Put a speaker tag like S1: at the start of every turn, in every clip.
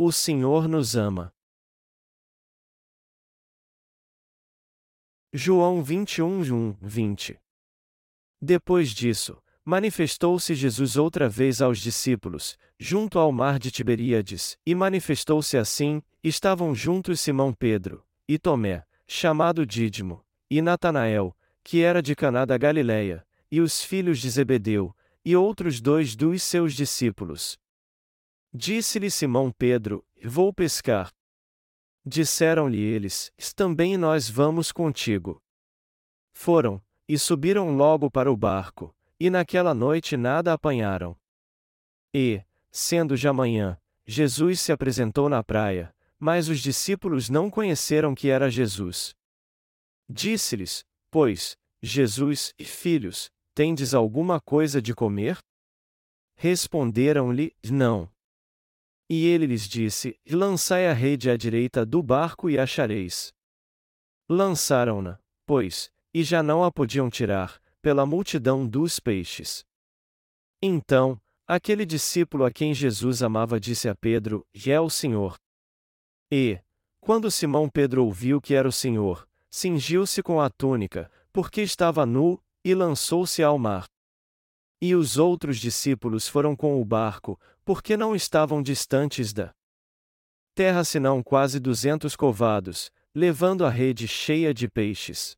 S1: O Senhor nos ama. João 21, 1, 20 Depois disso, manifestou-se Jesus outra vez aos discípulos, junto ao mar de Tiberíades, e manifestou-se assim: estavam juntos Simão Pedro, e Tomé, chamado Dídimo, e Natanael, que era de Caná da Galileia, e os filhos de Zebedeu, e outros dois dos seus discípulos. Disse-lhe Simão Pedro: Vou pescar. Disseram-lhe eles: Também nós vamos contigo. Foram, e subiram logo para o barco, e naquela noite nada apanharam. E, sendo já manhã, Jesus se apresentou na praia, mas os discípulos não conheceram que era Jesus. Disse-lhes, pois, Jesus e filhos, tendes alguma coisa de comer? Responderam-lhe, não. E ele lhes disse: Lançai a rede à direita do barco e achareis. Lançaram-na, pois, e já não a podiam tirar, pela multidão dos peixes. Então, aquele discípulo a quem Jesus amava disse a Pedro: É o Senhor. E, quando Simão Pedro ouviu que era o Senhor, cingiu-se com a túnica, porque estava nu, e lançou-se ao mar. E os outros discípulos foram com o barco, porque não estavam distantes da terra senão quase duzentos covados, levando a rede cheia de peixes.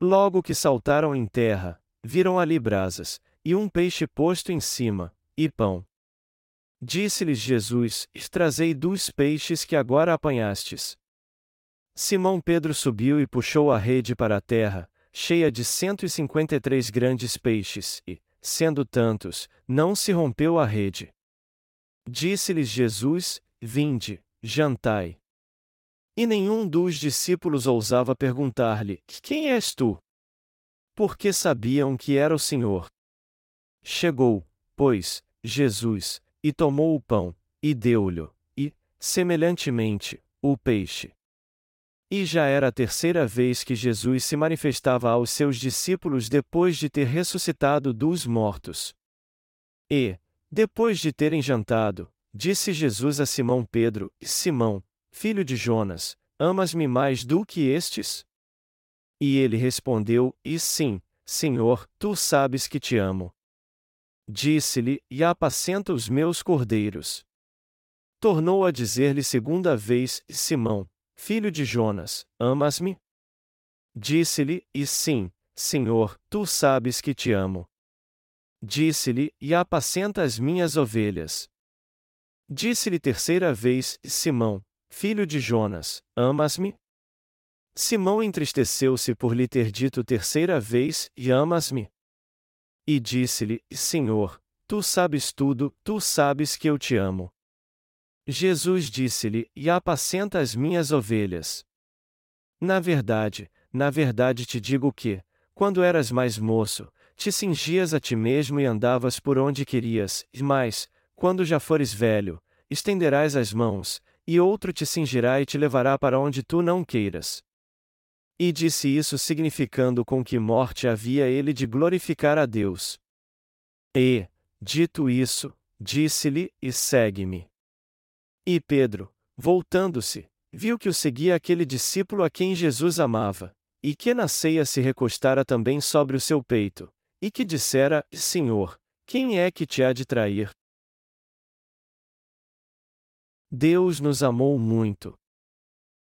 S1: Logo que saltaram em terra, viram ali brasas, e um peixe posto em cima, e pão. Disse-lhes Jesus: Trazei dos peixes que agora apanhastes. Simão Pedro subiu e puxou a rede para a terra, cheia de cento e cinquenta e três grandes peixes, e, sendo tantos, não se rompeu a rede. Disse-lhes Jesus: Vinde, jantai. E nenhum dos discípulos ousava perguntar-lhe: Quem és tu? Porque sabiam que era o Senhor. Chegou, pois, Jesus, e tomou o pão, e deu-lhe, e, semelhantemente, o peixe. E já era a terceira vez que Jesus se manifestava aos seus discípulos depois de ter ressuscitado dos mortos. E, depois de terem jantado, disse Jesus a Simão Pedro: Simão, filho de Jonas, amas-me mais do que estes? E ele respondeu: E sim, Senhor, tu sabes que te amo. Disse-lhe: E apacenta os meus cordeiros. Tornou a dizer-lhe segunda vez: Simão, filho de Jonas, amas-me? Disse-lhe: E sim, Senhor, tu sabes que te amo. Disse-lhe: E apacenta as minhas ovelhas. Disse-lhe terceira vez: Simão, filho de Jonas, amas-me? Simão entristeceu-se por lhe ter dito terceira vez: E amas-me? E disse-lhe: Senhor, tu sabes tudo, tu sabes que eu te amo. Jesus disse-lhe: E apacenta as minhas ovelhas. Na verdade, na verdade te digo que, quando eras mais moço, te cingias a ti mesmo e andavas por onde querias, mas, quando já fores velho, estenderás as mãos, e outro te cingirá e te levará para onde tu não queiras. E disse isso significando com que morte havia ele de glorificar a Deus. E, dito isso, disse-lhe: E segue-me. E Pedro, voltando-se, viu que o seguia aquele discípulo a quem Jesus amava, e que na ceia se recostara também sobre o seu peito, e que dissera: Senhor, quem é que te há de trair? Deus nos amou muito.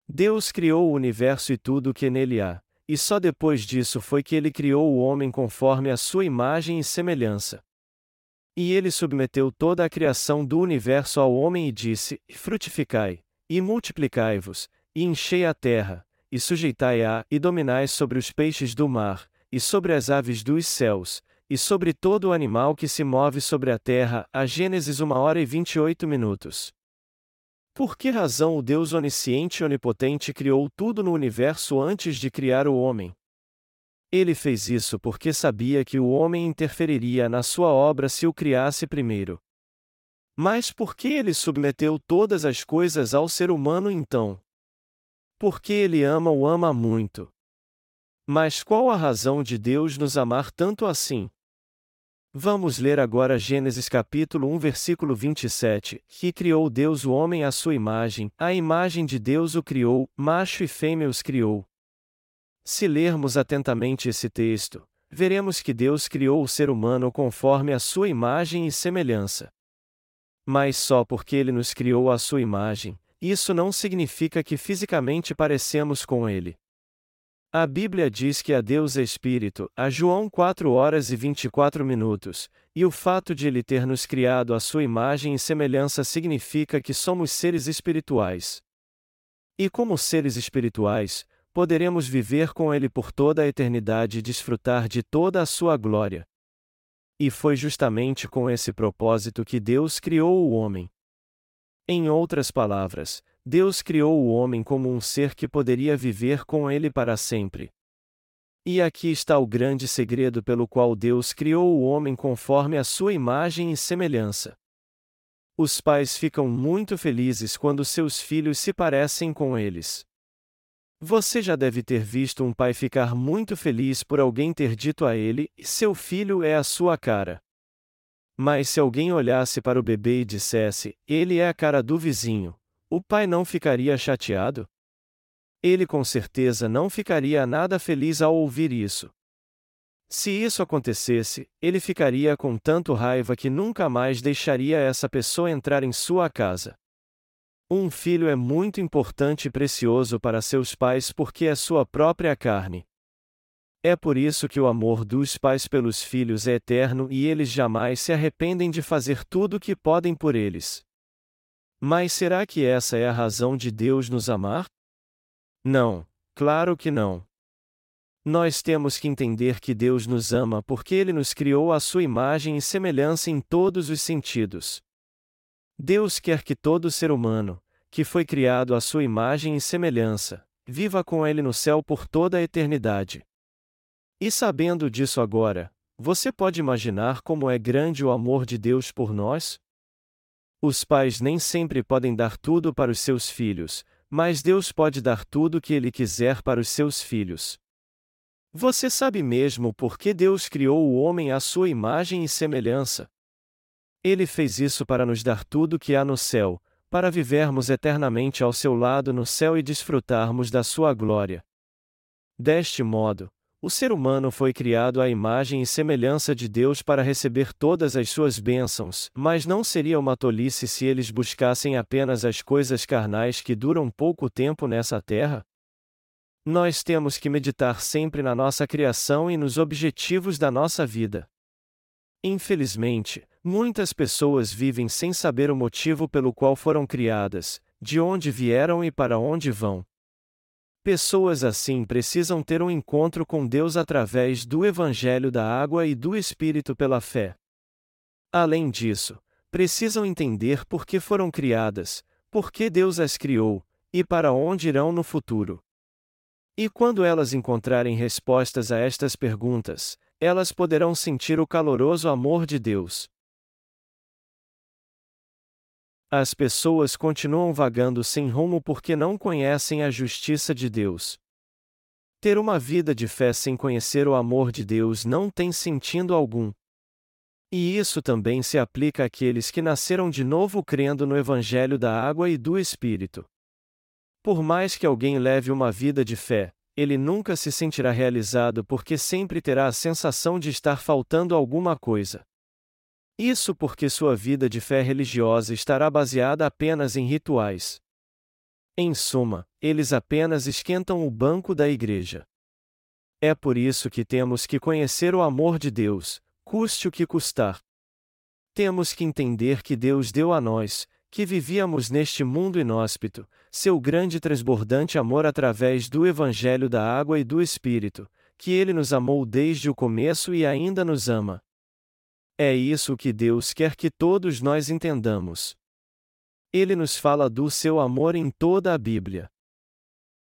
S1: Deus criou o universo e tudo o que nele há, e só depois disso foi que ele criou o homem conforme a sua imagem e semelhança. E ele submeteu toda a criação do universo ao homem e disse: Frutificai, e multiplicai-vos, e enchei a terra, e sujeitai-a, e dominai sobre os peixes do mar, e sobre as aves dos céus, e sobre todo o animal que se move sobre a terra. A Gênesis 1 hora e 28 minutos. Por que razão o Deus onisciente e onipotente criou tudo no universo antes de criar o homem? Ele fez isso porque sabia que o homem interferiria na sua obra se o criasse primeiro. Mas por que ele submeteu todas as coisas ao ser humano então? Porque ele ama o ama muito. Mas qual a razão de Deus nos amar tanto assim? Vamos ler agora Gênesis capítulo 1 versículo 27, que criou Deus o homem à sua imagem, a imagem de Deus o criou, macho e fêmea os criou. Se lermos atentamente esse texto, veremos que Deus criou o ser humano conforme a sua imagem e semelhança. Mas só porque ele nos criou à sua imagem, isso não significa que fisicamente parecemos com ele. A Bíblia diz que a Deus é Espírito, a João 4 horas e 24 minutos, e o fato de ele ter nos criado à sua imagem e semelhança significa que somos seres espirituais. E como seres espirituais, poderemos viver com Ele por toda a eternidade e desfrutar de toda a sua glória. E foi justamente com esse propósito que Deus criou o homem. Em outras palavras, Deus criou o homem como um ser que poderia viver com ele para sempre. E aqui está o grande segredo pelo qual Deus criou o homem conforme a sua imagem e semelhança. Os pais ficam muito felizes quando seus filhos se parecem com eles. Você já deve ter visto um pai ficar muito feliz por alguém ter dito a ele: seu filho é a sua cara. Mas se alguém olhasse para o bebê e dissesse: ele é a cara do vizinho, o pai não ficaria chateado? Ele com certeza não ficaria nada feliz ao ouvir isso. Se isso acontecesse, ele ficaria com tanto raiva que nunca mais deixaria essa pessoa entrar em sua casa. Um filho é muito importante e precioso para seus pais porque é sua própria carne. É por isso que o amor dos pais pelos filhos é eterno e eles jamais se arrependem de fazer tudo o que podem por eles. Mas será que essa é a razão de Deus nos amar? Não, claro que não. Nós temos que entender que Deus nos ama porque Ele nos criou à sua imagem e semelhança em todos os sentidos. Deus quer que todo ser humano, que foi criado à sua imagem e semelhança, viva com Ele no céu por toda a eternidade. E sabendo disso agora, você pode imaginar como é grande o amor de Deus por nós? Os pais nem sempre podem dar tudo para os seus filhos, mas Deus pode dar tudo o que Ele quiser para os seus filhos. Você sabe mesmo por que Deus criou o homem à sua imagem e semelhança? Ele fez isso para nos dar tudo o que há no céu, para vivermos eternamente ao seu lado no céu e desfrutarmos da sua glória. Deste modo, o ser humano foi criado à imagem e semelhança de Deus para receber todas as suas bênçãos, mas não seria uma tolice se eles buscassem apenas as coisas carnais que duram pouco tempo nessa terra? Nós temos que meditar sempre na nossa criação e nos objetivos da nossa vida. Infelizmente, muitas pessoas vivem sem saber o motivo pelo qual foram criadas, de onde vieram e para onde vão. Pessoas assim precisam ter um encontro com Deus através do Evangelho da Água e do Espírito pela fé. Além disso, precisam entender por que foram criadas, por que Deus as criou, e para onde irão no futuro. E quando elas encontrarem respostas a estas perguntas, elas poderão sentir o caloroso amor de Deus. As pessoas continuam vagando sem rumo porque não conhecem a justiça de Deus. Ter uma vida de fé sem conhecer o amor de Deus não tem sentido algum. E isso também se aplica àqueles que nasceram de novo crendo no Evangelho da água e do Espírito. Por mais que alguém leve uma vida de fé, ele nunca se sentirá realizado porque sempre terá a sensação de estar faltando alguma coisa. Isso porque sua vida de fé religiosa estará baseada apenas em rituais. Em suma, eles apenas esquentam o banco da igreja. É por isso que temos que conhecer o amor de Deus, custe o que custar. Temos que entender que Deus deu a nós, que vivíamos neste mundo inóspito, seu grande transbordante amor através do Evangelho da Água e do Espírito, que ele nos amou desde o começo e ainda nos ama. É isso que Deus quer que todos nós entendamos. Ele nos fala do seu amor em toda a Bíblia.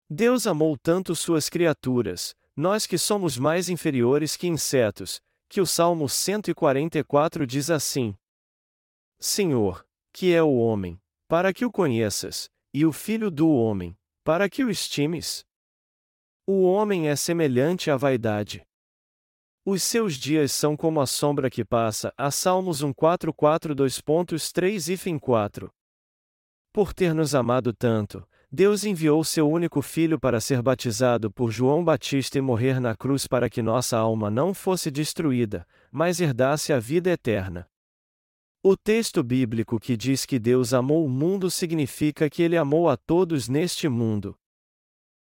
S1: Deus amou tanto suas criaturas, nós que somos mais inferiores que insetos, que o Salmo 144 diz assim: Senhor, que é o homem, para que o conheças, e o filho do homem, para que o estimes? O homem é semelhante à vaidade. Os seus dias são como a sombra que passa, a Salmos 144.2.3 e fim 4. Por ter nos amado tanto, Deus enviou seu único filho para ser batizado por João Batista e morrer na cruz para que nossa alma não fosse destruída, mas herdasse a vida eterna. O texto bíblico que diz que Deus amou o mundo significa que ele amou a todos neste mundo.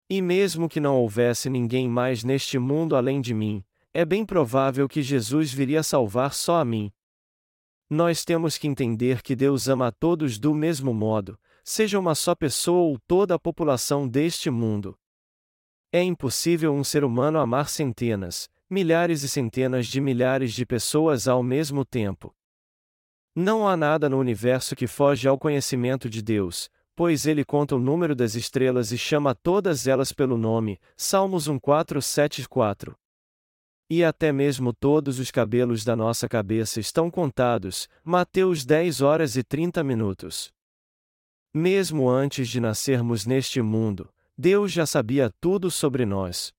S1: E mesmo que não houvesse ninguém mais neste mundo além de mim, é bem provável que Jesus viria salvar só a mim. Nós temos que entender que Deus ama a todos do mesmo modo, seja uma só pessoa ou toda a população deste mundo. É impossível um ser humano amar centenas, milhares e centenas de milhares de pessoas ao mesmo tempo. Não há nada no universo que foge ao conhecimento de Deus, pois ele conta o número das estrelas e chama todas elas pelo nome. Salmos 1:474. E até mesmo todos os cabelos da nossa cabeça estão contados. Mateus 10 horas e 30 minutos. Mesmo antes de nascermos neste mundo, Deus já sabia tudo sobre nós.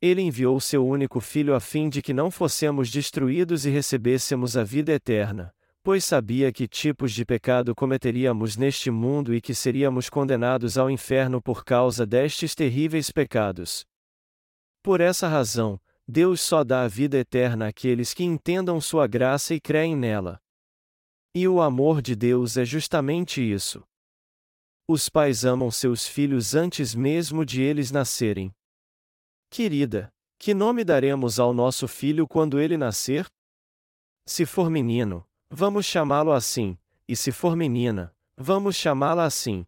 S1: Ele enviou seu único filho a fim de que não fossemos destruídos e recebêssemos a vida eterna, pois sabia que tipos de pecado cometeríamos neste mundo e que seríamos condenados ao inferno por causa destes terríveis pecados. Por essa razão, Deus só dá a vida eterna àqueles que entendam sua graça e creem nela. E o amor de Deus é justamente isso. Os pais amam seus filhos antes mesmo de eles nascerem. Querida, que nome daremos ao nosso filho quando ele nascer? Se for menino, vamos chamá-lo assim, e se for menina, vamos chamá-la assim.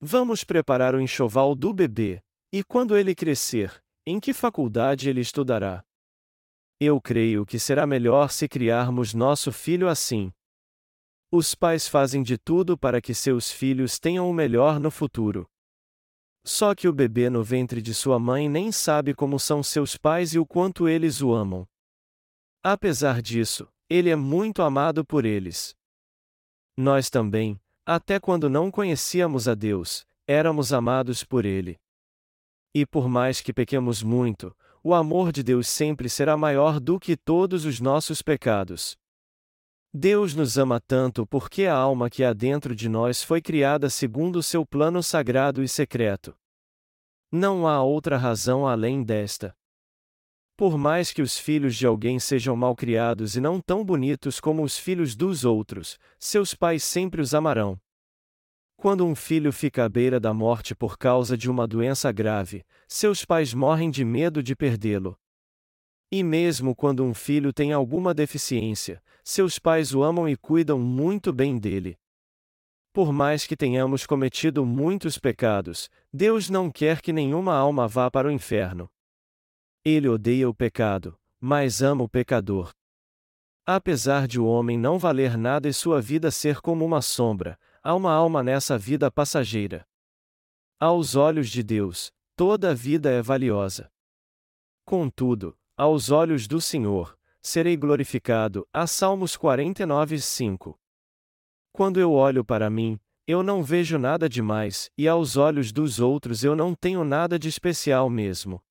S1: Vamos preparar o enxoval do bebê, e quando ele crescer, em que faculdade ele estudará? Eu creio que será melhor se criarmos nosso filho assim. Os pais fazem de tudo para que seus filhos tenham o melhor no futuro. Só que o bebê no ventre de sua mãe nem sabe como são seus pais e o quanto eles o amam. Apesar disso, ele é muito amado por eles. Nós também, até quando não conhecíamos a Deus, éramos amados por Ele. E por mais que pequemos muito, o amor de Deus sempre será maior do que todos os nossos pecados. Deus nos ama tanto porque a alma que há dentro de nós foi criada segundo o seu plano sagrado e secreto. Não há outra razão além desta. Por mais que os filhos de alguém sejam mal criados e não tão bonitos como os filhos dos outros, seus pais sempre os amarão. Quando um filho fica à beira da morte por causa de uma doença grave, seus pais morrem de medo de perdê-lo. E mesmo quando um filho tem alguma deficiência, seus pais o amam e cuidam muito bem dele. Por mais que tenhamos cometido muitos pecados, Deus não quer que nenhuma alma vá para o inferno. Ele odeia o pecado, mas ama o pecador. Apesar de o homem não valer nada e sua vida ser como uma sombra, há uma alma nessa vida passageira. Aos olhos de Deus, toda a vida é valiosa. Contudo, aos olhos do Senhor, serei glorificado. A Salmos 49, 5. Quando eu olho para mim, eu não vejo nada demais, e aos olhos dos outros eu não tenho nada de especial mesmo.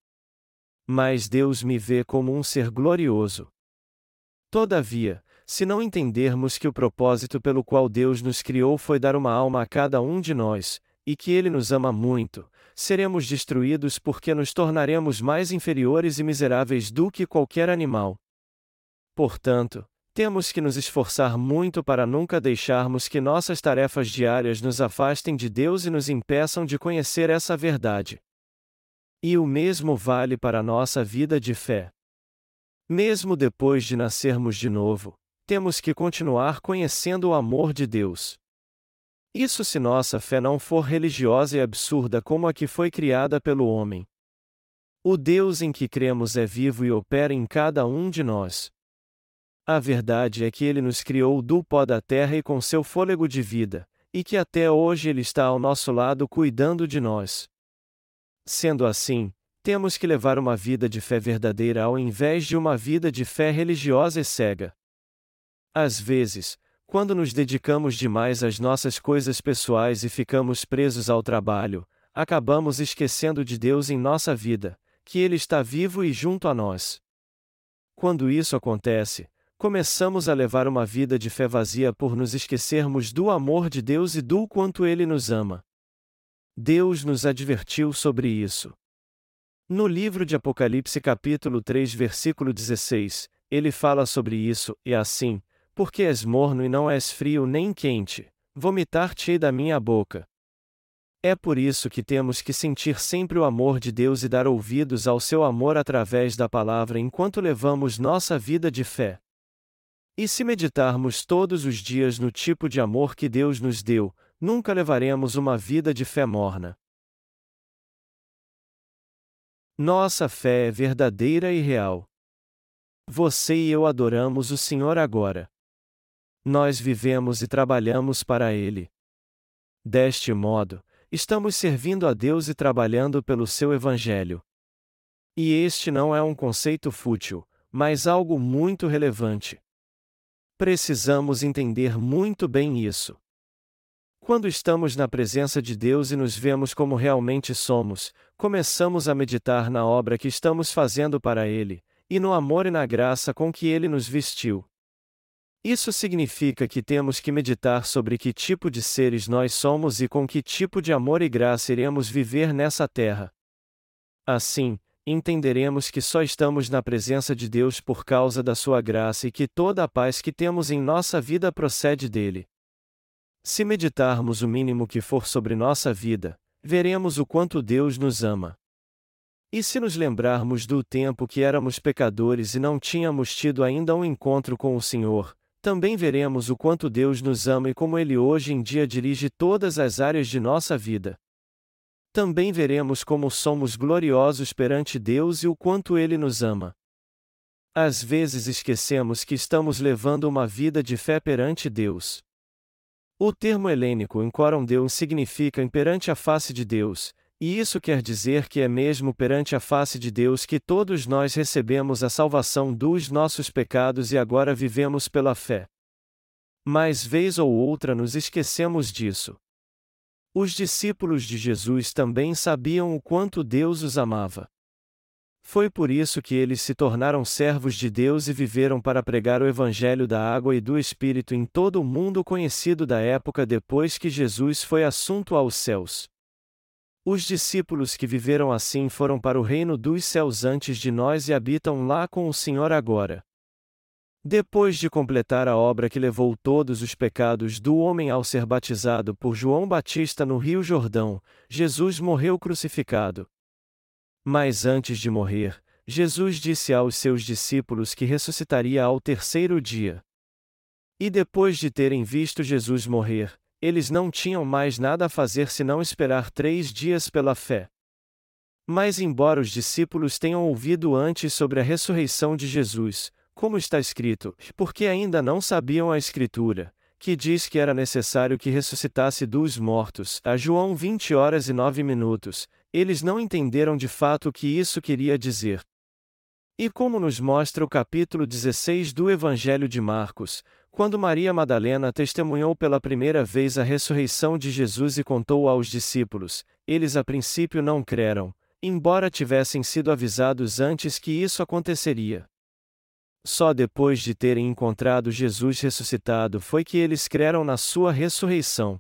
S1: Mas Deus me vê como um ser glorioso. Todavia, se não entendermos que o propósito pelo qual Deus nos criou foi dar uma alma a cada um de nós, e que Ele nos ama muito, seremos destruídos porque nos tornaremos mais inferiores e miseráveis do que qualquer animal. Portanto, temos que nos esforçar muito para nunca deixarmos que nossas tarefas diárias nos afastem de Deus e nos impeçam de conhecer essa verdade. E o mesmo vale para a nossa vida de fé. Mesmo depois de nascermos de novo, temos que continuar conhecendo o amor de Deus. Isso se nossa fé não for religiosa e absurda como a que foi criada pelo homem. O Deus em que cremos é vivo e opera em cada um de nós. A verdade é que ele nos criou do pó da terra e com seu fôlego de vida, e que até hoje ele está ao nosso lado cuidando de nós. Sendo assim, temos que levar uma vida de fé verdadeira ao invés de uma vida de fé religiosa e cega. Às vezes, quando nos dedicamos demais às nossas coisas pessoais e ficamos presos ao trabalho, acabamos esquecendo de Deus em nossa vida, que Ele está vivo e junto a nós. Quando isso acontece, começamos a levar uma vida de fé vazia por nos esquecermos do amor de Deus e do quanto Ele nos ama. Deus nos advertiu sobre isso. No livro de Apocalipse, capítulo 3, versículo 16, ele fala sobre isso, e assim, porque és morno e não és frio nem quente, vomitar-te-ei da minha boca. É por isso que temos que sentir sempre o amor de Deus e dar ouvidos ao seu amor através da palavra enquanto levamos nossa vida de fé. E se meditarmos todos os dias no tipo de amor que Deus nos deu, nunca levaremos uma vida de fé morna. Nossa fé é verdadeira e real. Você e eu adoramos o Senhor agora. Nós vivemos e trabalhamos para Ele. Deste modo, estamos servindo a Deus e trabalhando pelo seu Evangelho. E este não é um conceito fútil, mas algo muito relevante. Precisamos entender muito bem isso. Quando estamos na presença de Deus e nos vemos como realmente somos, começamos a meditar na obra que estamos fazendo para Ele, e no amor e na graça com que Ele nos vestiu. Isso significa que temos que meditar sobre que tipo de seres nós somos e com que tipo de amor e graça iremos viver nessa terra. Assim, entenderemos que só estamos na presença de Deus por causa da Sua graça e que toda a paz que temos em nossa vida procede dele. Se meditarmos o mínimo que for sobre nossa vida, veremos o quanto Deus nos ama. E se nos lembrarmos do tempo que éramos pecadores e não tínhamos tido ainda um encontro com o Senhor, também veremos o quanto Deus nos ama e como Ele hoje em dia dirige todas as áreas de nossa vida. Também veremos como somos gloriosos perante Deus e o quanto Ele nos ama. Às vezes esquecemos que estamos levando uma vida de fé perante Deus. O termo helênico encoram Deus significa perante a face de Deus, e isso quer dizer que é mesmo perante a face de Deus que todos nós recebemos a salvação dos nossos pecados e agora vivemos pela fé. Mas vez ou outra nos esquecemos disso. Os discípulos de Jesus também sabiam o quanto Deus os amava. Foi por isso que eles se tornaram servos de Deus e viveram para pregar o Evangelho da água e do Espírito em todo o mundo conhecido da época depois que Jesus foi assunto aos céus. Os discípulos que viveram assim foram para o reino dos céus antes de nós e habitam lá com o Senhor agora. Depois de completar a obra que levou todos os pecados do homem ao ser batizado por João Batista no Rio Jordão, Jesus morreu crucificado, mas antes de morrer, Jesus disse aos seus discípulos que ressuscitaria ao terceiro dia. E depois de terem visto Jesus morrer, eles não tinham mais nada a fazer senão esperar três dias pela fé. Mas, embora os discípulos tenham ouvido antes sobre a ressurreição de Jesus, como está escrito, porque ainda não sabiam a Escritura, que diz que era necessário que ressuscitasse dos mortos, a João 20 horas e 9 minutos, eles não entenderam de fato o que isso queria dizer. E como nos mostra o capítulo 16 do Evangelho de Marcos, quando Maria Madalena testemunhou pela primeira vez a ressurreição de Jesus e contou aos discípulos, eles a princípio não creram, embora tivessem sido avisados antes que isso aconteceria. Só depois de terem encontrado Jesus ressuscitado foi que eles creram na sua ressurreição.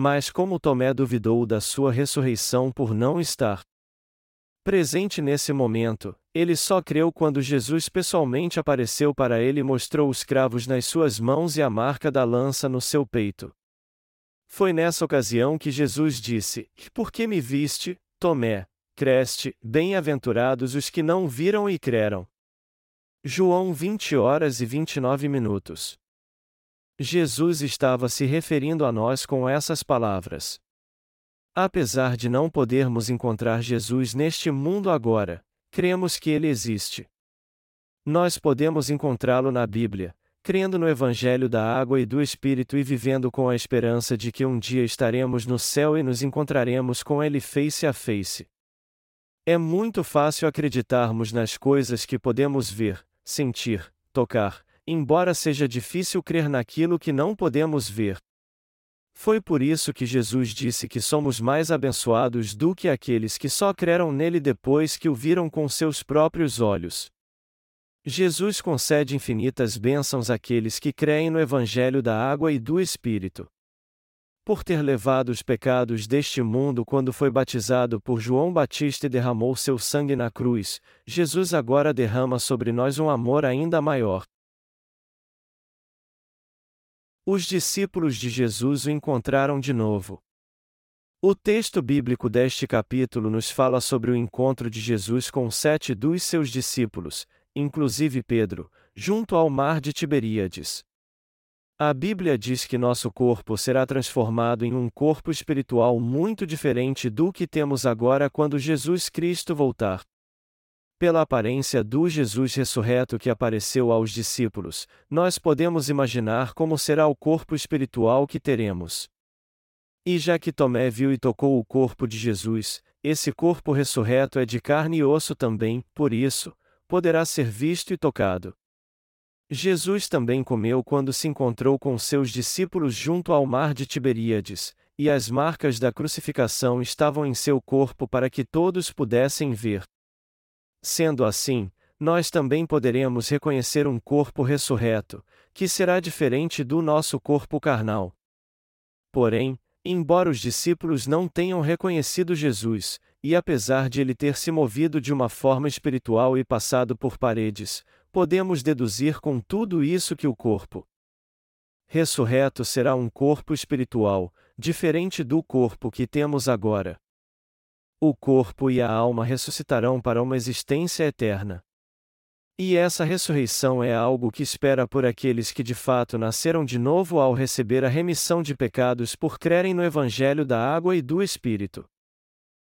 S1: Mas como Tomé duvidou da sua ressurreição por não estar presente nesse momento, ele só creu quando Jesus pessoalmente apareceu para ele e mostrou os cravos nas suas mãos e a marca da lança no seu peito. Foi nessa ocasião que Jesus disse: Por que me viste, Tomé? Creste, bem-aventurados os que não viram e creram. João 20 horas e 29 minutos. Jesus estava se referindo a nós com essas palavras. Apesar de não podermos encontrar Jesus neste mundo agora, cremos que ele existe. Nós podemos encontrá-lo na Bíblia, crendo no Evangelho da Água e do Espírito e vivendo com a esperança de que um dia estaremos no céu e nos encontraremos com Ele face a face. É muito fácil acreditarmos nas coisas que podemos ver, sentir, tocar, embora seja difícil crer naquilo que não podemos ver. Foi por isso que Jesus disse que somos mais abençoados do que aqueles que só creram nele depois que o viram com seus próprios olhos. Jesus concede infinitas bênçãos àqueles que creem no Evangelho da água e do Espírito. Por ter levado os pecados deste mundo quando foi batizado por João Batista e derramou seu sangue na cruz, Jesus agora derrama sobre nós um amor ainda maior. Os discípulos de Jesus o encontraram de novo. O texto bíblico deste capítulo nos fala sobre o encontro de Jesus com sete dos seus discípulos, inclusive Pedro, junto ao mar de Tiberíades. A Bíblia diz que nosso corpo será transformado em um corpo espiritual muito diferente do que temos agora quando Jesus Cristo voltar. Pela aparência do Jesus ressurreto que apareceu aos discípulos, nós podemos imaginar como será o corpo espiritual que teremos. E já que Tomé viu e tocou o corpo de Jesus, esse corpo ressurreto é de carne e osso também, por isso, poderá ser visto e tocado. Jesus também comeu quando se encontrou com seus discípulos junto ao mar de Tiberíades, e as marcas da crucificação estavam em seu corpo para que todos pudessem ver. Sendo assim, nós também poderemos reconhecer um corpo ressurreto, que será diferente do nosso corpo carnal. Porém, embora os discípulos não tenham reconhecido Jesus, e apesar de ele ter se movido de uma forma espiritual e passado por paredes, podemos deduzir com tudo isso que o corpo ressurreto será um corpo espiritual, diferente do corpo que temos agora. O corpo e a alma ressuscitarão para uma existência eterna. E essa ressurreição é algo que espera por aqueles que de fato nasceram de novo ao receber a remissão de pecados por crerem no Evangelho da água e do Espírito.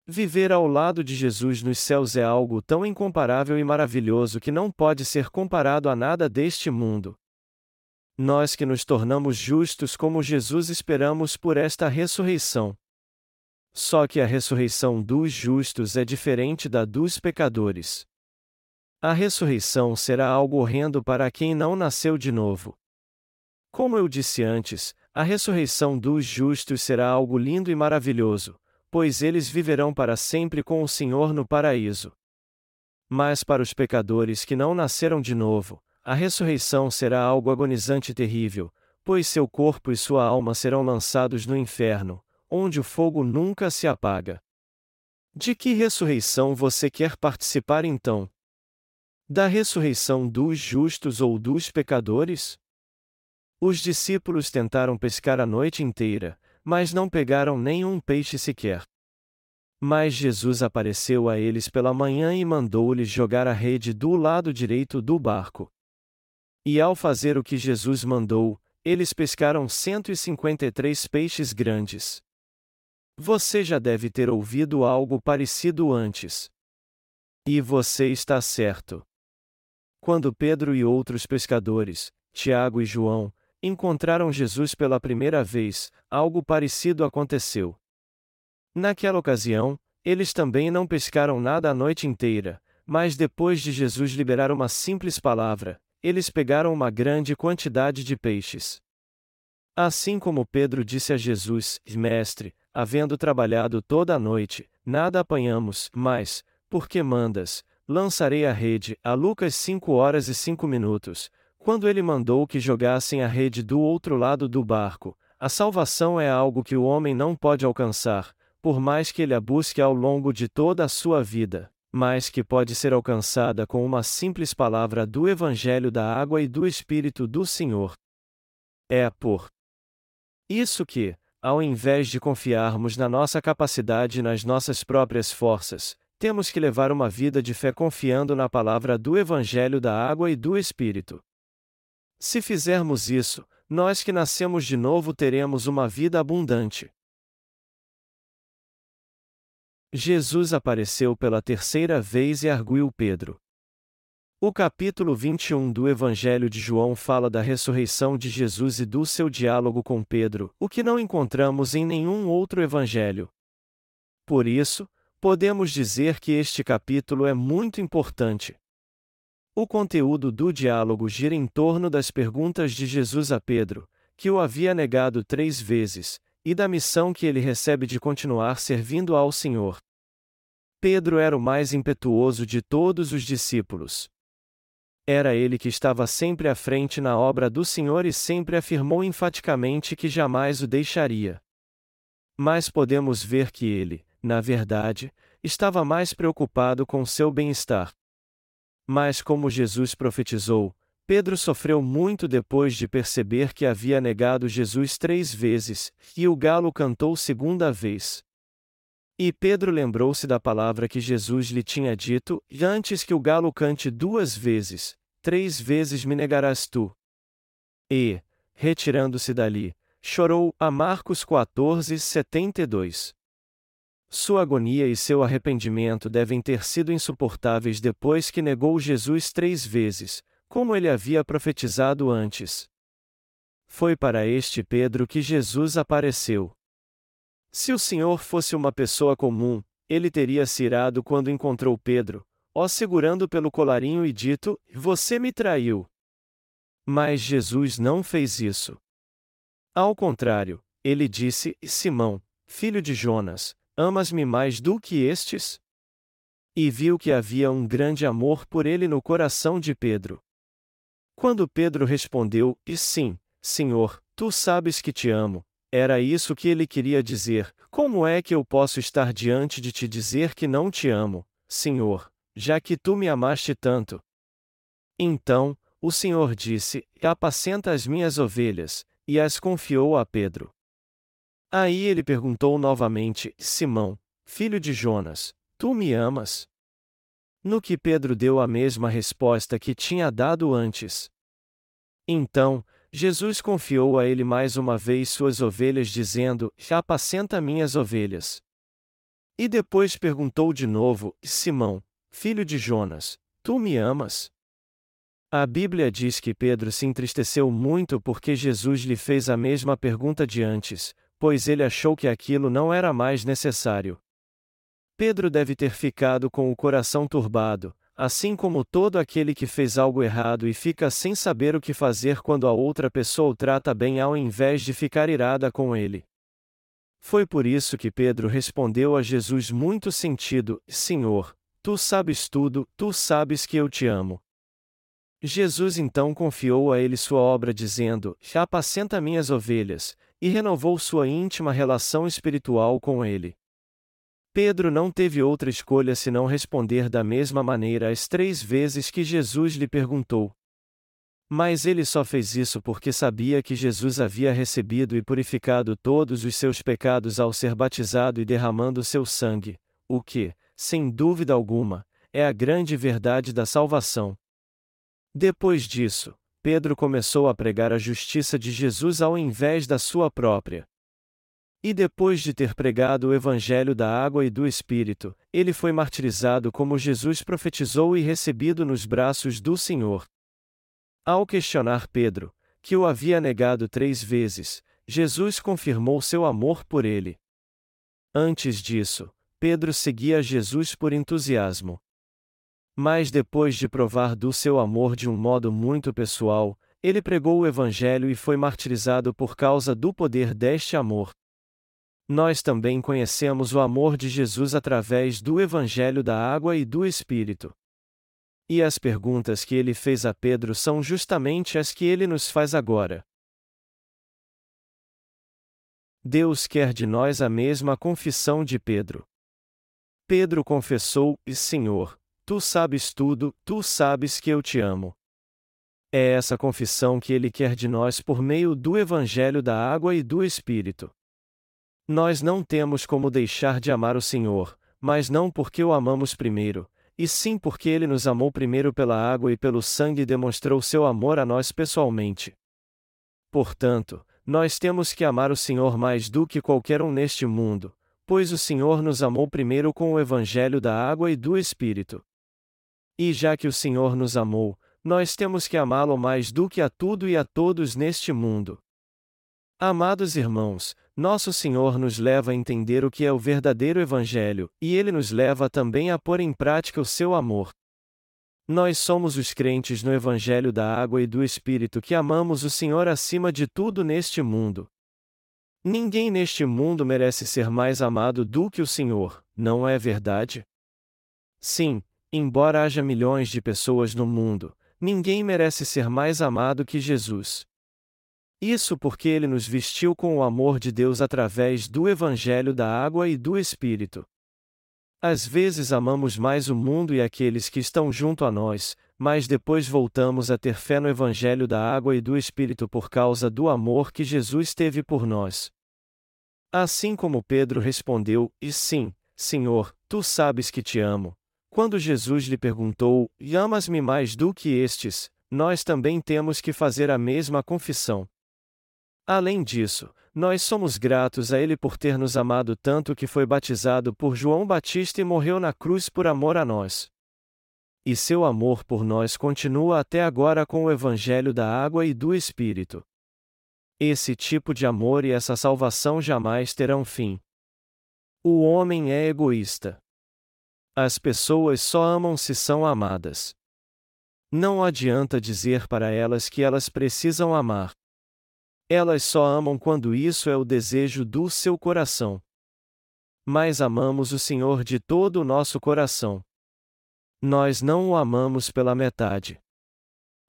S1: Viver ao lado de Jesus nos céus é algo tão incomparável e maravilhoso que não pode ser comparado a nada deste mundo. Nós que nos tornamos justos como Jesus esperamos por esta ressurreição. Só que a ressurreição dos justos é diferente da dos pecadores. A ressurreição será algo horrendo para quem não nasceu de novo. Como eu disse antes, a ressurreição dos justos será algo lindo e maravilhoso, pois eles viverão para sempre com o Senhor no paraíso. Mas para os pecadores que não nasceram de novo, a ressurreição será algo agonizante e terrível, pois seu corpo e sua alma serão lançados no inferno, onde o fogo nunca se apaga. De que ressurreição você quer participar então? Da ressurreição dos justos ou dos pecadores? Os discípulos tentaram pescar a noite inteira, mas não pegaram nenhum peixe sequer. Mas Jesus apareceu a eles pela manhã e mandou-lhes jogar a rede do lado direito do barco. E ao fazer o que Jesus mandou, eles pescaram 153 peixes grandes. Você já deve ter ouvido algo parecido antes. E você está certo. Quando Pedro e outros pescadores, Tiago e João, encontraram Jesus pela primeira vez, algo parecido aconteceu. Naquela ocasião, eles também não pescaram nada a noite inteira, mas depois de Jesus liberar uma simples palavra, eles pegaram uma grande quantidade de peixes. Assim como Pedro disse a Jesus: Mestre, havendo trabalhado toda a noite, nada apanhamos, mas, porque mandas, lançarei a rede, a Lucas 5 horas e 5 minutos, quando ele mandou que jogassem a rede do outro lado do barco, a salvação é algo que o homem não pode alcançar, por mais que ele a busque ao longo de toda a sua vida, mas que pode ser alcançada com uma simples palavra do Evangelho da Água e do Espírito do Senhor. É por isso que, ao invés de confiarmos na nossa capacidade e nas nossas próprias forças, temos que levar uma vida de fé confiando na palavra do Evangelho da Água e do Espírito. Se fizermos isso, nós que nascemos de novo teremos uma vida abundante. Jesus apareceu pela terceira vez e arguiu Pedro. O capítulo 21 do Evangelho de João fala da ressurreição de Jesus e do seu diálogo com Pedro, o que não encontramos em nenhum outro evangelho. Por isso, podemos dizer que este capítulo é muito importante. O conteúdo do diálogo gira em torno das perguntas de Jesus a Pedro, que o havia negado três vezes, e da missão que ele recebe de continuar servindo ao Senhor. Pedro era o mais impetuoso de todos os discípulos. Era ele que estava sempre à frente na obra do Senhor e sempre afirmou enfaticamente que jamais o deixaria. Mas podemos ver que ele, na verdade, estava mais preocupado com seu bem-estar. Mas, como Jesus profetizou, Pedro sofreu muito depois de perceber que havia negado Jesus três vezes, e o galo cantou segunda vez. E Pedro lembrou-se da palavra que Jesus lhe tinha dito: Antes que o galo cante duas vezes, três vezes me negarás tu. E, retirando-se dali, chorou. A Marcos 14, 72. Sua agonia e seu arrependimento devem ter sido insuportáveis depois que negou Jesus três vezes, como ele havia profetizado antes. Foi para este Pedro que Jesus apareceu. Se o Senhor fosse uma pessoa comum, ele teria se irado quando encontrou Pedro, ó segurando pelo colarinho e dito: Você me traiu. Mas Jesus não fez isso. Ao contrário, ele disse: Simão, filho de Jonas, amas-me mais do que estes? E viu que havia um grande amor por ele no coração de Pedro. Quando Pedro respondeu: E sim, Senhor, tu sabes que te amo, era isso que ele queria dizer: Como é que eu posso estar diante de te dizer que não te amo, Senhor, já que tu me amaste tanto? Então, o Senhor disse: Apacenta as minhas ovelhas, e as confiou a Pedro. Aí ele perguntou novamente: Simão, filho de Jonas, tu me amas? No que Pedro deu a mesma resposta que tinha dado antes. Então, Jesus confiou a ele mais uma vez suas ovelhas, dizendo: Apacenta minhas ovelhas. E depois perguntou de novo: Simão, filho de Jonas, tu me amas? A Bíblia diz que Pedro se entristeceu muito porque Jesus lhe fez a mesma pergunta de antes, pois ele achou que aquilo não era mais necessário. Pedro deve ter ficado com o coração turbado, assim como todo aquele que fez algo errado e fica sem saber o que fazer quando a outra pessoa o trata bem ao invés de ficar irada com ele. Foi por isso que Pedro respondeu a Jesus muito sentido: Senhor, tu sabes tudo, tu sabes que eu te amo. Jesus então confiou a ele sua obra, dizendo: Apacenta minhas ovelhas, e renovou sua íntima relação espiritual com ele. Pedro não teve outra escolha senão responder da mesma maneira as três vezes que Jesus lhe perguntou. Mas ele só fez isso porque sabia que Jesus havia recebido e purificado todos os seus pecados ao ser batizado e derramando seu sangue, o que, sem dúvida alguma, é a grande verdade da salvação. Depois disso, Pedro começou a pregar a justiça de Jesus ao invés da sua própria. E depois de ter pregado o Evangelho da água e do Espírito, ele foi martirizado como Jesus profetizou e recebido nos braços do Senhor. Ao questionar Pedro, que o havia negado três vezes, Jesus confirmou seu amor por ele. Antes disso, Pedro seguia Jesus por entusiasmo. Mas depois de provar do seu amor de um modo muito pessoal, ele pregou o Evangelho e foi martirizado por causa do poder deste amor. Nós também conhecemos o amor de Jesus através do Evangelho da Água e do Espírito. E as perguntas que ele fez a Pedro são justamente as que ele nos faz agora. Deus quer de nós a mesma confissão de Pedro. Pedro confessou: Senhor, tu sabes tudo, tu sabes que eu te amo. É essa confissão que ele quer de nós por meio do Evangelho da Água e do Espírito. Nós não temos como deixar de amar o Senhor, mas não porque o amamos primeiro, e sim porque ele nos amou primeiro pela água e pelo sangue e demonstrou seu amor a nós pessoalmente. Portanto, nós temos que amar o Senhor mais do que qualquer um neste mundo, pois o Senhor nos amou primeiro com o Evangelho da água e do Espírito. E já que o Senhor nos amou, nós temos que amá-lo mais do que a tudo e a todos neste mundo. Amados irmãos, nosso Senhor nos leva a entender o que é o verdadeiro Evangelho, e ele nos leva também a pôr em prática o seu amor. Nós somos os crentes no Evangelho da Água e do Espírito que amamos o Senhor acima de tudo neste mundo. Ninguém neste mundo merece ser mais amado do que o Senhor, não é verdade? Sim, embora haja milhões de pessoas no mundo, Ninguém merece ser mais amado que Jesus. Isso porque ele nos vestiu com o amor de Deus através do Evangelho da água e do Espírito. Às vezes amamos mais o mundo e aqueles que estão junto a nós, mas depois voltamos a ter fé no Evangelho da água e do Espírito por causa do amor que Jesus teve por nós. Assim como Pedro respondeu: E sim, Senhor, tu sabes que te amo. Quando Jesus lhe perguntou: E amas-me mais do que estes? Nós também temos que fazer a mesma confissão. Além disso, nós somos gratos a Ele por ter nos amado tanto que foi batizado por João Batista e morreu na cruz por amor a nós. E seu amor por nós continua até agora com o Evangelho da água e do Espírito. Esse tipo de amor e essa salvação jamais terão fim. O homem é egoísta. As pessoas só amam se são amadas. Não adianta dizer para elas que elas precisam amar. Elas só amam quando isso é o desejo do seu coração. Mas amamos o Senhor de todo o nosso coração. Nós não o amamos pela metade.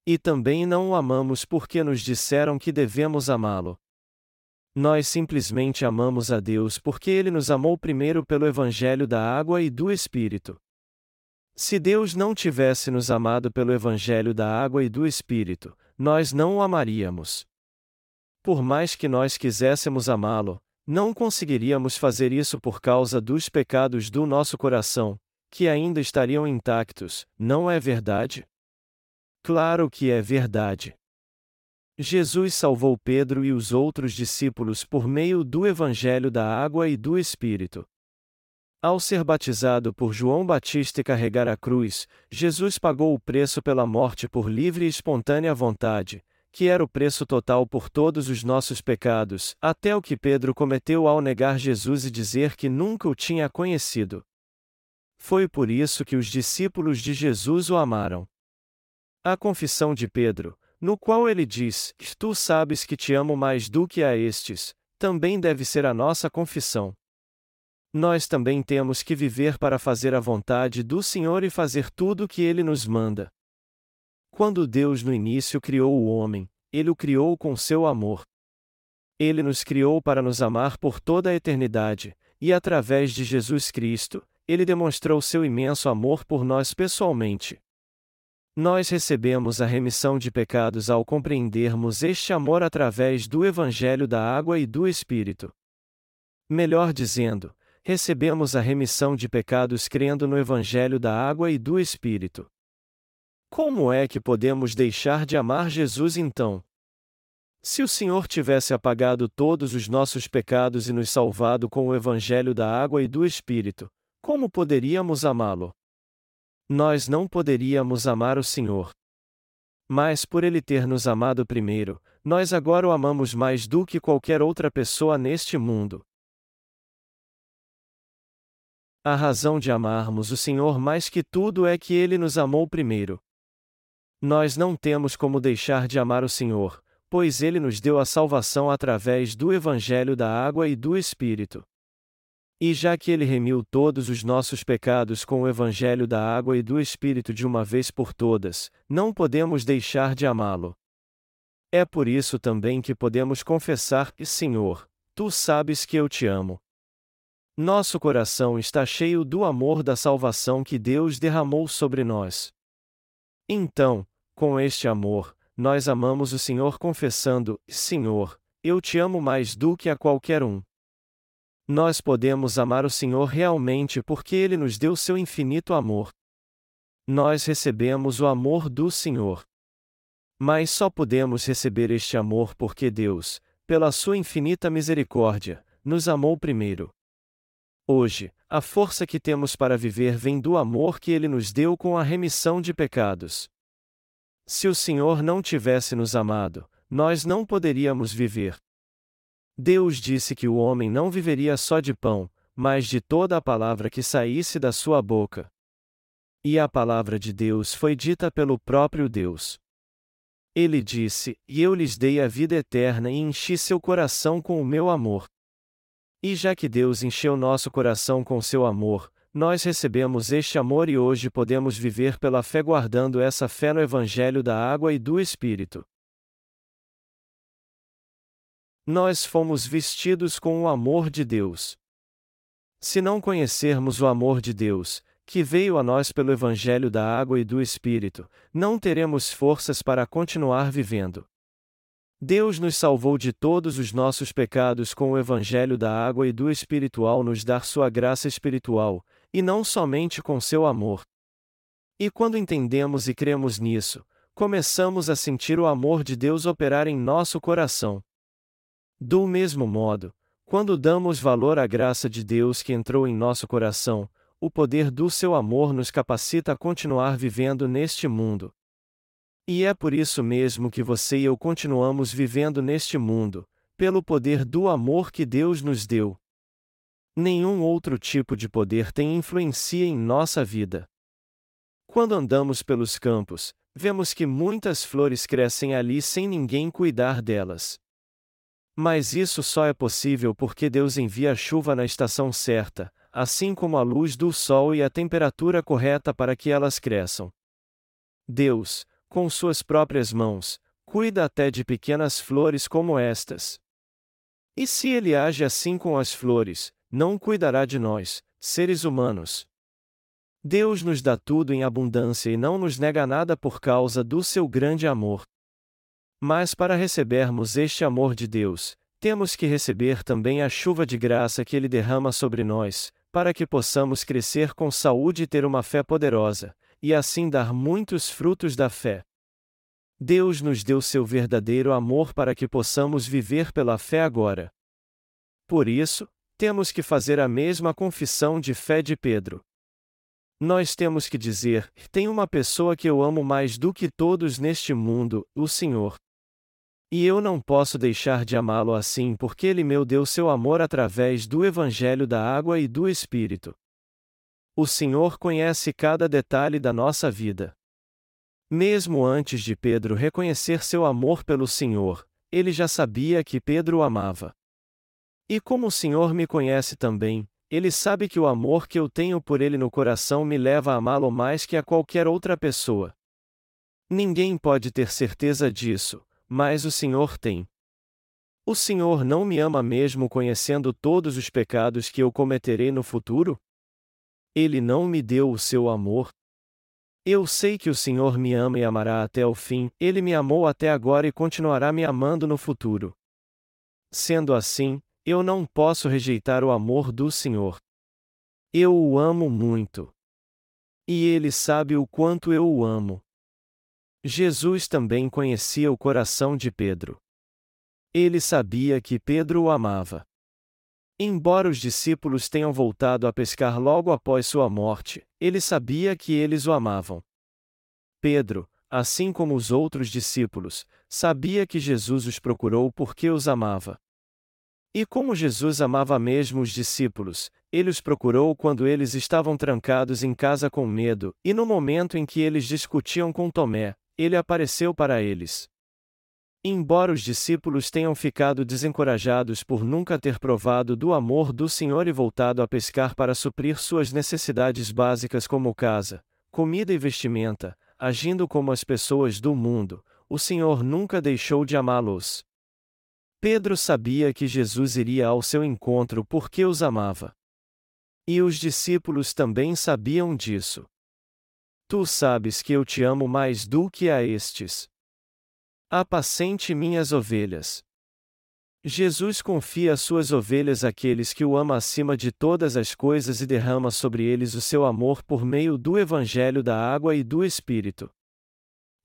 S1: E também não o amamos porque nos disseram que devemos amá-lo. Nós simplesmente amamos a Deus porque Ele nos amou primeiro pelo Evangelho da água e do Espírito. Se Deus não tivesse nos amado pelo Evangelho da água e do Espírito, nós não o amaríamos. Por mais que nós quiséssemos amá-lo, não conseguiríamos fazer isso por causa dos pecados do nosso coração, que ainda estariam intactos, não é verdade? Claro que é verdade. Jesus salvou Pedro e os outros discípulos por meio do Evangelho da Água e do Espírito. Ao ser batizado por João Batista e carregar a cruz, Jesus pagou o preço pela morte por livre e espontânea vontade, que era o preço total por todos os nossos pecados, até o que Pedro cometeu ao negar Jesus e dizer que nunca o tinha conhecido. Foi por isso que os discípulos de Jesus o amaram. A confissão de Pedro, no qual ele diz: Tu sabes que te amo mais do que a estes, também deve ser a nossa confissão. Nós também temos que viver para fazer a vontade do Senhor e fazer tudo o que ele nos manda. Quando Deus no início criou o homem, ele o criou com seu amor. Ele nos criou para nos amar por toda a eternidade, e através de Jesus Cristo, ele demonstrou seu imenso amor por nós pessoalmente. Nós recebemos a remissão de pecados ao compreendermos este amor através do Evangelho da Água e do Espírito. Melhor dizendo, recebemos a remissão de pecados crendo no Evangelho da Água e do Espírito. Como é que podemos deixar de amar Jesus então? Se o Senhor tivesse apagado todos os nossos pecados e nos salvado com o Evangelho da água e do Espírito, como poderíamos amá-lo? Nós não poderíamos amar o Senhor. Mas por ele ter nos amado primeiro, nós agora o amamos mais do que qualquer outra pessoa neste mundo. A razão de amarmos o Senhor mais que tudo é que ele nos amou primeiro. Nós não temos como deixar de amar o Senhor, pois ele nos deu a salvação através do Evangelho da água e do Espírito. E já que ele remiu todos os nossos pecados com o Evangelho da água e do Espírito de uma vez por todas, não podemos deixar de amá-lo. É por isso também que podemos confessar: Senhor, tu sabes que eu te amo. Nosso coração está cheio do amor da salvação que Deus derramou sobre nós. Então, com este amor, nós amamos o Senhor confessando: Senhor, eu te amo mais do que a qualquer um. Nós podemos amar o Senhor realmente porque ele nos deu seu infinito amor. Nós recebemos o amor do Senhor. Mas só podemos receber este amor porque Deus, pela sua infinita misericórdia, nos amou primeiro. Hoje, a força que temos para viver vem do amor que ele nos deu com a remissão de pecados. Se o Senhor não tivesse nos amado, nós não poderíamos viver. Deus disse que o homem não viveria só de pão, mas de toda a palavra que saísse da sua boca. E a palavra de Deus foi dita pelo próprio Deus. Ele disse: E eu lhes dei a vida eterna e enchi seu coração com o meu amor. E já que Deus encheu nosso coração com seu amor, nós recebemos este amor e hoje podemos viver pela fé guardando essa fé no Evangelho da água e do Espírito. Nós fomos vestidos com o amor de Deus. Se não conhecermos o amor de Deus, que veio a nós pelo Evangelho da água e do Espírito, não teremos forças para continuar vivendo. Deus nos salvou de todos os nossos pecados com o Evangelho da água e do Espiritual nos dar sua graça espiritual, e não somente com seu amor. E quando entendemos e cremos nisso, começamos a sentir o amor de Deus operar em nosso coração. Do mesmo modo, quando damos valor à graça de Deus que entrou em nosso coração, o poder do seu amor nos capacita a continuar vivendo neste mundo, e é por isso mesmo que você e eu continuamos vivendo neste mundo, pelo poder do amor que Deus nos deu. Nenhum outro tipo de poder tem influência em nossa vida. Quando andamos pelos campos, vemos que muitas flores crescem ali sem ninguém cuidar delas. Mas isso só é possível porque Deus envia a chuva na estação certa, assim como a luz do sol e a temperatura correta para que elas cresçam. Deus, com suas próprias mãos, cuida até de pequenas flores como estas. E se ele age assim com as flores, não cuidará de nós, seres humanos. Deus nos dá tudo em abundância e não nos nega nada por causa do seu grande amor. Mas para recebermos este amor de Deus, temos que receber também a chuva de graça que ele derrama sobre nós, para que possamos crescer com saúde e ter uma fé poderosa, e assim dar muitos frutos da fé. Deus nos deu seu verdadeiro amor para que possamos viver pela fé agora. Por isso, temos que fazer a mesma confissão de fé de Pedro. Nós temos que dizer: tem uma pessoa que eu amo mais do que todos neste mundo, o Senhor. E eu não posso deixar de amá-lo assim porque ele me deu seu amor através do Evangelho da Água e do Espírito. O Senhor conhece cada detalhe da nossa vida. Mesmo antes de Pedro reconhecer seu amor pelo Senhor, ele já sabia que Pedro o amava. E como o Senhor me conhece também, ele sabe que o amor que eu tenho por ele no coração me leva a amá-lo mais que a qualquer outra pessoa. Ninguém pode ter certeza disso, mas o Senhor tem. O Senhor não me ama mesmo conhecendo todos os pecados que eu cometerei no futuro? Ele não me deu o seu amor. Eu sei que o Senhor me ama e amará até o fim, ele me amou até agora e continuará me amando no futuro. Sendo assim, eu não posso rejeitar o amor do Senhor. Eu o amo muito. E ele sabe o quanto eu o amo. Jesus também conhecia o coração de Pedro. Ele sabia que Pedro o amava. Embora os discípulos tenham voltado a pescar logo após sua morte, ele sabia que eles o amavam. Pedro, assim como os outros discípulos, sabia que Jesus os procurou porque os amava. E como Jesus amava mesmo os discípulos, ele os procurou quando eles estavam trancados em casa com medo, e no momento em que eles discutiam com Tomé, ele apareceu para eles. Embora os discípulos tenham ficado desencorajados por nunca ter provado do amor do Senhor e voltado a pescar para suprir suas necessidades básicas como casa, comida e vestimenta, agindo como as pessoas do mundo, o Senhor nunca deixou de amá-los. Pedro sabia que Jesus iria ao seu encontro porque os amava. E os discípulos também sabiam disso. Tu sabes que eu te amo mais do que a estes. Apacente minhas ovelhas. Jesus confia suas ovelhas àqueles que o ama acima de todas as coisas e derrama sobre eles o seu amor por meio do Evangelho da água e do Espírito.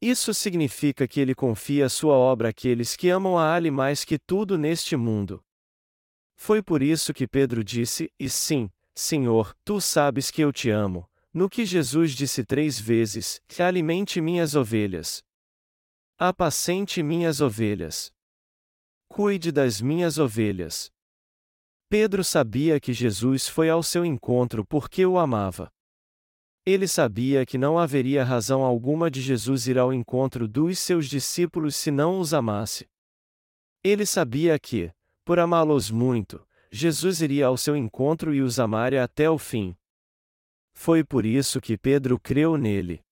S1: Isso significa que ele confia sua obra àqueles que amam a Ali mais que tudo neste mundo. Foi por isso que Pedro disse: E sim, Senhor, tu sabes que eu te amo. No que Jesus disse três vezes: Alimente minhas ovelhas. Apacente minhas ovelhas. Cuide das minhas ovelhas. Pedro sabia que Jesus foi ao seu encontro porque o amava. Ele sabia que não haveria razão alguma de Jesus ir ao encontro dos seus discípulos se não os amasse. Ele sabia que, por amá-los muito, Jesus iria ao seu encontro e os amaria até o fim. Foi por isso que Pedro creu nele.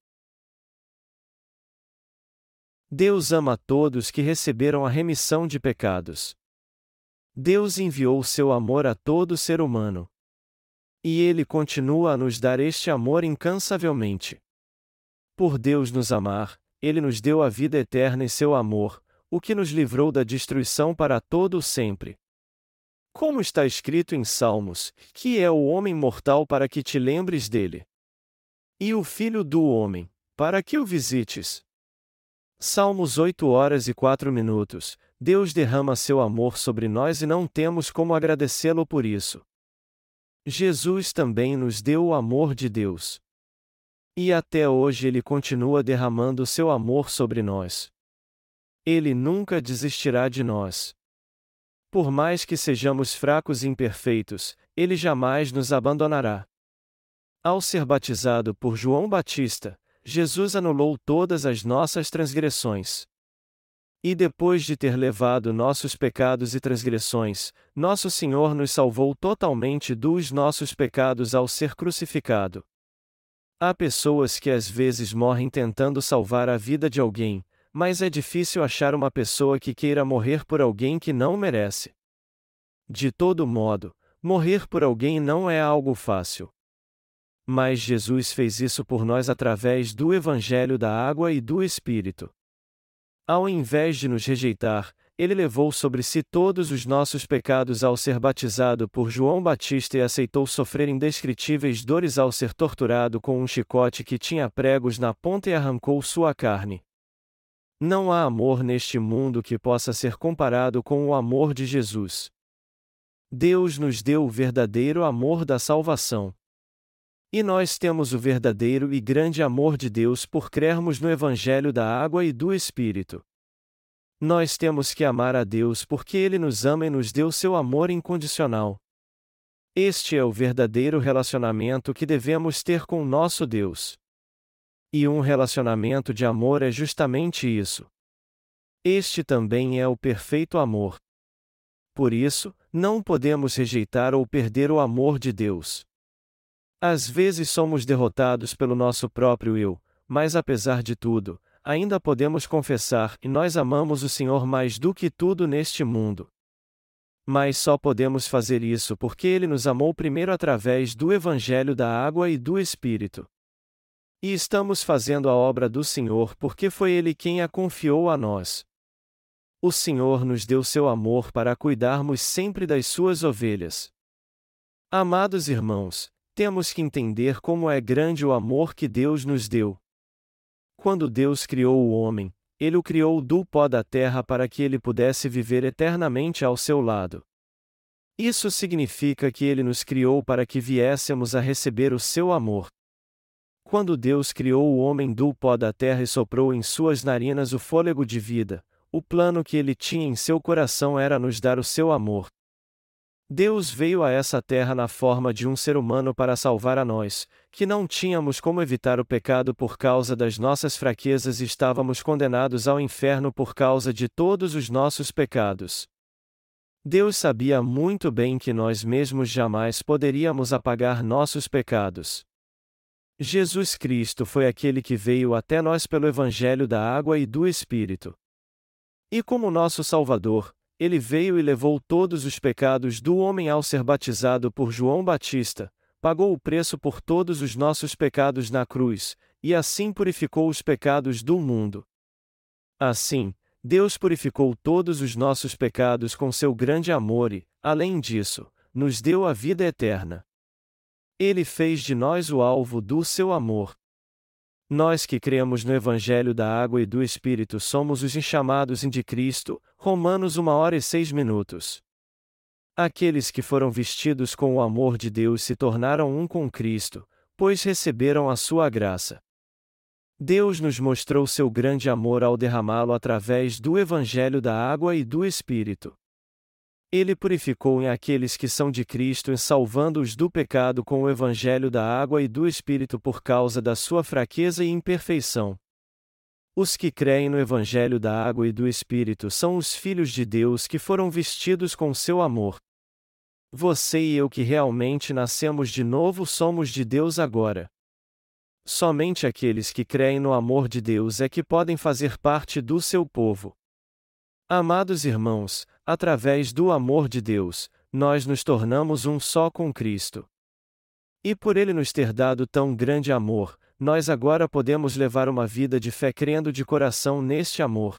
S1: Deus ama todos que receberam a remissão de pecados. Deus enviou seu amor a todo ser humano. E ele continua a nos dar este amor incansavelmente. Por Deus nos amar, ele nos deu a vida eterna e seu amor, o que nos livrou da destruição para todo o sempre. Como está escrito em Salmos, que é o homem mortal para que te lembres dele? E o filho do homem, para que o visites? Salmos 8 horas e 4 minutos. Deus derrama seu amor sobre nós e não temos como agradecê-lo por isso. Jesus também nos deu o amor de Deus. E até hoje ele continua derramando seu amor sobre nós. Ele nunca desistirá de nós. Por mais que sejamos fracos e imperfeitos, ele jamais nos abandonará. Ao ser batizado por João Batista, Jesus anulou todas as nossas transgressões. E depois de ter levado nossos pecados e transgressões, nosso Senhor nos salvou totalmente dos nossos pecados ao ser crucificado. Há pessoas que às vezes morrem tentando salvar a vida de alguém, mas é difícil achar uma pessoa que queira morrer por alguém que não merece. De todo modo, morrer por alguém não é algo fácil. Mas Jesus fez isso por nós através do Evangelho da Água e do Espírito. Ao invés de nos rejeitar, ele levou sobre si todos os nossos pecados ao ser batizado por João Batista e aceitou sofrer indescritíveis dores ao ser torturado com um chicote que tinha pregos na ponta e arrancou sua carne. Não há amor neste mundo que possa ser comparado com o amor de Jesus. Deus nos deu o verdadeiro amor da salvação. E nós temos o verdadeiro e grande amor de Deus por crermos no Evangelho da Água e do Espírito. Nós temos que amar a Deus porque Ele nos ama e nos deu seu amor incondicional. Este é o verdadeiro relacionamento que devemos ter com nosso Deus. E um relacionamento de amor é justamente isso. Este também é o perfeito amor. Por isso, não podemos rejeitar ou perder o amor de Deus. Às vezes somos derrotados pelo nosso próprio eu, mas apesar de tudo, ainda podemos confessar e nós amamos o Senhor mais do que tudo neste mundo. Mas só podemos fazer isso porque Ele nos amou primeiro através do Evangelho da Água e do Espírito. E estamos fazendo a obra do Senhor porque foi Ele quem a confiou a nós. O Senhor nos deu seu amor para cuidarmos sempre das suas ovelhas. Amados irmãos, temos que entender como é grande o amor que Deus nos deu. Quando Deus criou o homem, ele o criou do pó da terra para que ele pudesse viver eternamente ao seu lado. Isso significa que ele nos criou para que viéssemos a receber o seu amor. Quando Deus criou o homem do pó da terra e soprou em suas narinas o fôlego de vida, o plano que ele tinha em seu coração era nos dar o seu amor. Deus veio a essa terra na forma de um ser humano para salvar a nós, que não tínhamos como evitar o pecado por causa das nossas fraquezas e estávamos condenados ao inferno por causa de todos os nossos pecados. Deus sabia muito bem que nós mesmos jamais poderíamos apagar nossos pecados. Jesus Cristo foi aquele que veio até nós pelo Evangelho da Água e do Espírito. E como nosso Salvador, ele veio e levou todos os pecados do homem ao ser batizado por João Batista, pagou o preço por todos os nossos pecados na cruz, e assim purificou os pecados do mundo. Assim, Deus purificou todos os nossos pecados com seu grande amor e, além disso, nos deu a vida eterna. Ele fez de nós o alvo do seu amor. Nós que cremos no Evangelho da Água e do Espírito somos os enchamados em de Cristo, Romanos 1 hora e 6 minutos. Aqueles que foram vestidos com o amor de Deus se tornaram um com Cristo, pois receberam a sua graça. Deus nos mostrou seu grande amor ao derramá-lo através do Evangelho da Água e do Espírito. Ele purificou em aqueles que são de Cristo e salvando-os do pecado com o evangelho da água e do Espírito por causa da sua fraqueza e imperfeição. Os que creem no evangelho da água e do Espírito são os filhos de Deus que foram vestidos com seu amor. Você e eu que realmente nascemos de novo somos de Deus agora. Somente aqueles que creem no amor de Deus é que podem fazer parte do seu povo. Amados irmãos, através do amor de Deus, nós nos tornamos um só com Cristo. E por Ele nos ter dado tão grande amor, nós agora podemos levar uma vida de fé crendo de coração neste amor.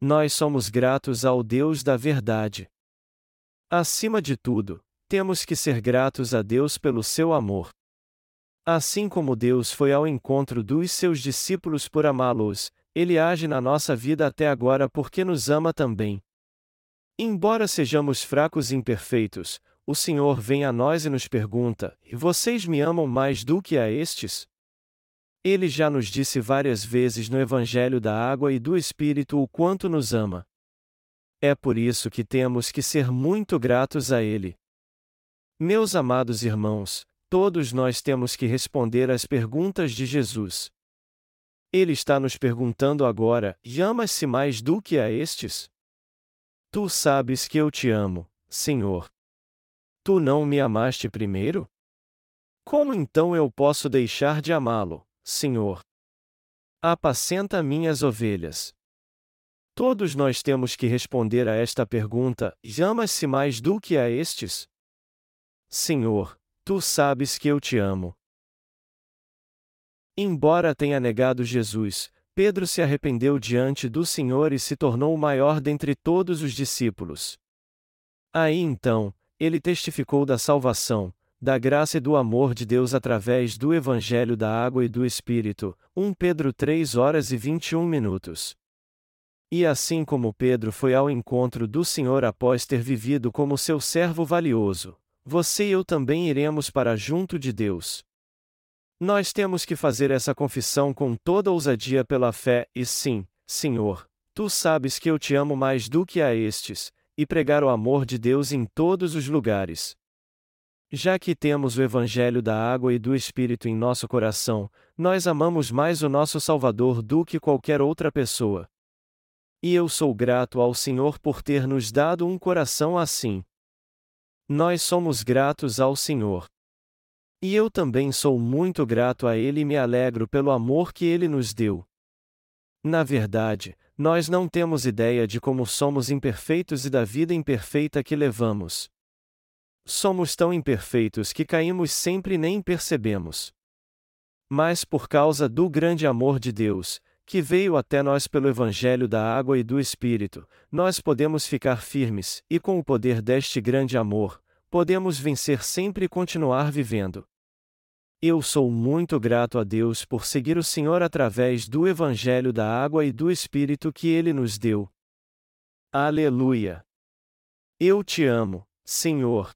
S1: Nós somos gratos ao Deus da verdade. Acima de tudo, temos que ser gratos a Deus pelo seu amor. Assim como Deus foi ao encontro dos seus discípulos por amá-los, ele age na nossa vida até agora porque nos ama também. Embora sejamos fracos e imperfeitos, o Senhor vem a nós e nos pergunta: E vocês me amam mais do que a estes? Ele já nos disse várias vezes no Evangelho da Água e do Espírito o quanto nos ama. É por isso que temos que ser muito gratos a Ele. Meus amados irmãos, todos nós temos que responder às perguntas de Jesus. Ele está nos perguntando agora: amas-se mais do que a estes? Tu sabes que eu te amo, Senhor. Tu não me amaste primeiro? Como então eu posso deixar de amá-lo? Senhor. Apacenta minhas ovelhas. Todos nós temos que responder a esta pergunta: amas-se mais do que a estes? Senhor, tu sabes que eu te amo. Embora tenha negado Jesus, Pedro se arrependeu diante do Senhor e se tornou o maior dentre todos os discípulos. Aí então, ele testificou da salvação, da graça e do amor de Deus através do Evangelho da Água e do Espírito, 1 Pedro 3 horas e 21 minutos. E assim como Pedro foi ao encontro do Senhor após ter vivido como seu servo valioso, você e eu também iremos para junto de Deus. Nós temos que fazer essa confissão com toda ousadia pela fé, e sim, Senhor, tu sabes que eu te amo mais do que a estes, e pregar o amor de Deus em todos os lugares. Já que temos o Evangelho da água e do Espírito em nosso coração, nós amamos mais o nosso Salvador do que qualquer outra pessoa. E eu sou grato ao Senhor por ter nos dado um coração assim. Nós somos gratos ao Senhor. E eu também sou muito grato a Ele e me alegro pelo amor que Ele nos deu. Na verdade, nós não temos ideia de como somos imperfeitos e da vida imperfeita que levamos. Somos tão imperfeitos que caímos sempre e nem percebemos. Mas por causa do grande amor de Deus, que veio até nós pelo Evangelho da Água e do Espírito, nós podemos ficar firmes, e com o poder deste grande amor, podemos vencer sempre e continuar vivendo. Eu sou muito grato a Deus por seguir o Senhor através do Evangelho da Água e do Espírito que Ele nos deu. Aleluia! Eu te amo, Senhor.